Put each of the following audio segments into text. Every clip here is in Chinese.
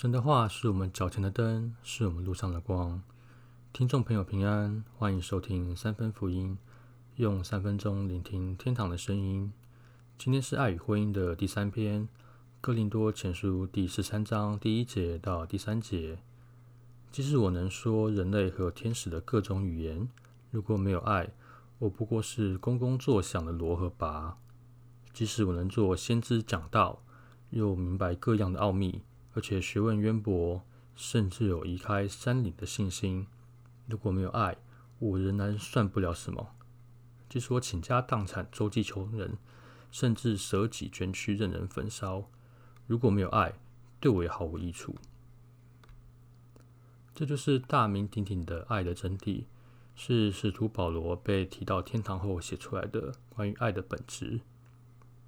神的话是我们脚前的灯，是我们路上的光。听众朋友平安，欢迎收听三分福音，用三分钟聆听天堂的声音。今天是爱与婚姻的第三篇，《哥林多前书》第十三章第一节到第三节。即使我能说人类和天使的各种语言，如果没有爱，我不过是嗡嗡作响的锣和拔。即使我能做先知讲道，又明白各样的奥秘。而且学问渊博，甚至有移开山岭的信心。如果没有爱，我仍然算不了什么。即使我倾家荡产，周济穷人，甚至舍己捐躯，任人焚烧。如果没有爱，对我也毫无益处。这就是大名鼎鼎的爱的真谛，是使徒保罗被提到天堂后写出来的关于爱的本质。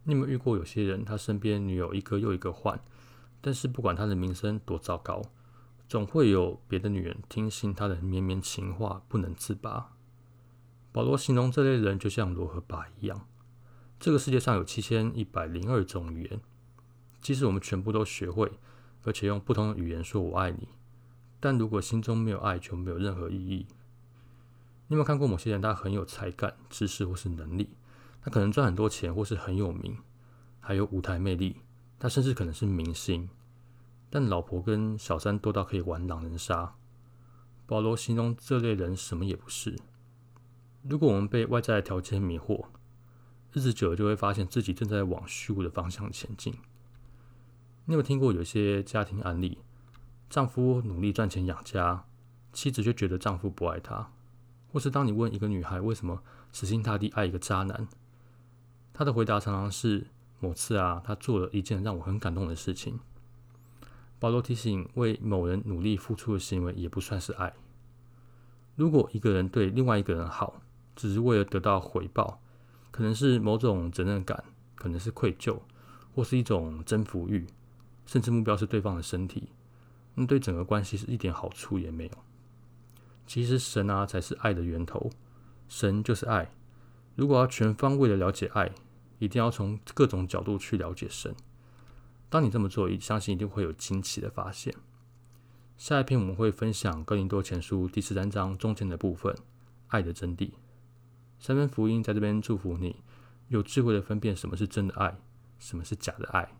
你有没有遇过有些人，他身边女友一个又一个换？但是不管他的名声多糟糕，总会有别的女人听信他的绵绵情话，不能自拔。保罗形容这类人就像罗和拔一样。这个世界上有七千一百零二种语言，即使我们全部都学会，而且用不同的语言说我爱你，但如果心中没有爱，就没有任何意义。你有没有看过某些人，他很有才干、知识或是能力，他可能赚很多钱或是很有名，还有舞台魅力。他甚至可能是明星，但老婆跟小三多到可以玩狼人杀。保罗形容这类人什么也不是。如果我们被外在的条件迷惑，日子久了就会发现自己正在往虚无的方向前进。你有听过有些家庭案例，丈夫努力赚钱养家，妻子却觉得丈夫不爱她，或是当你问一个女孩为什么死心塌地爱一个渣男，她的回答常常是。某次啊，他做了一件让我很感动的事情。保罗提醒，为某人努力付出的行为也不算是爱。如果一个人对另外一个人好，只是为了得到回报，可能是某种责任感，可能是愧疚，或是一种征服欲，甚至目标是对方的身体，那对整个关系是一点好处也没有。其实神啊，才是爱的源头，神就是爱。如果要全方位的了解爱，一定要从各种角度去了解神。当你这么做，相信一定会有惊奇的发现。下一篇我们会分享《哥林多前书》第十三章中间的部分——爱的真谛。三分福音在这边祝福你，有智慧的分辨什么是真的爱，什么是假的爱。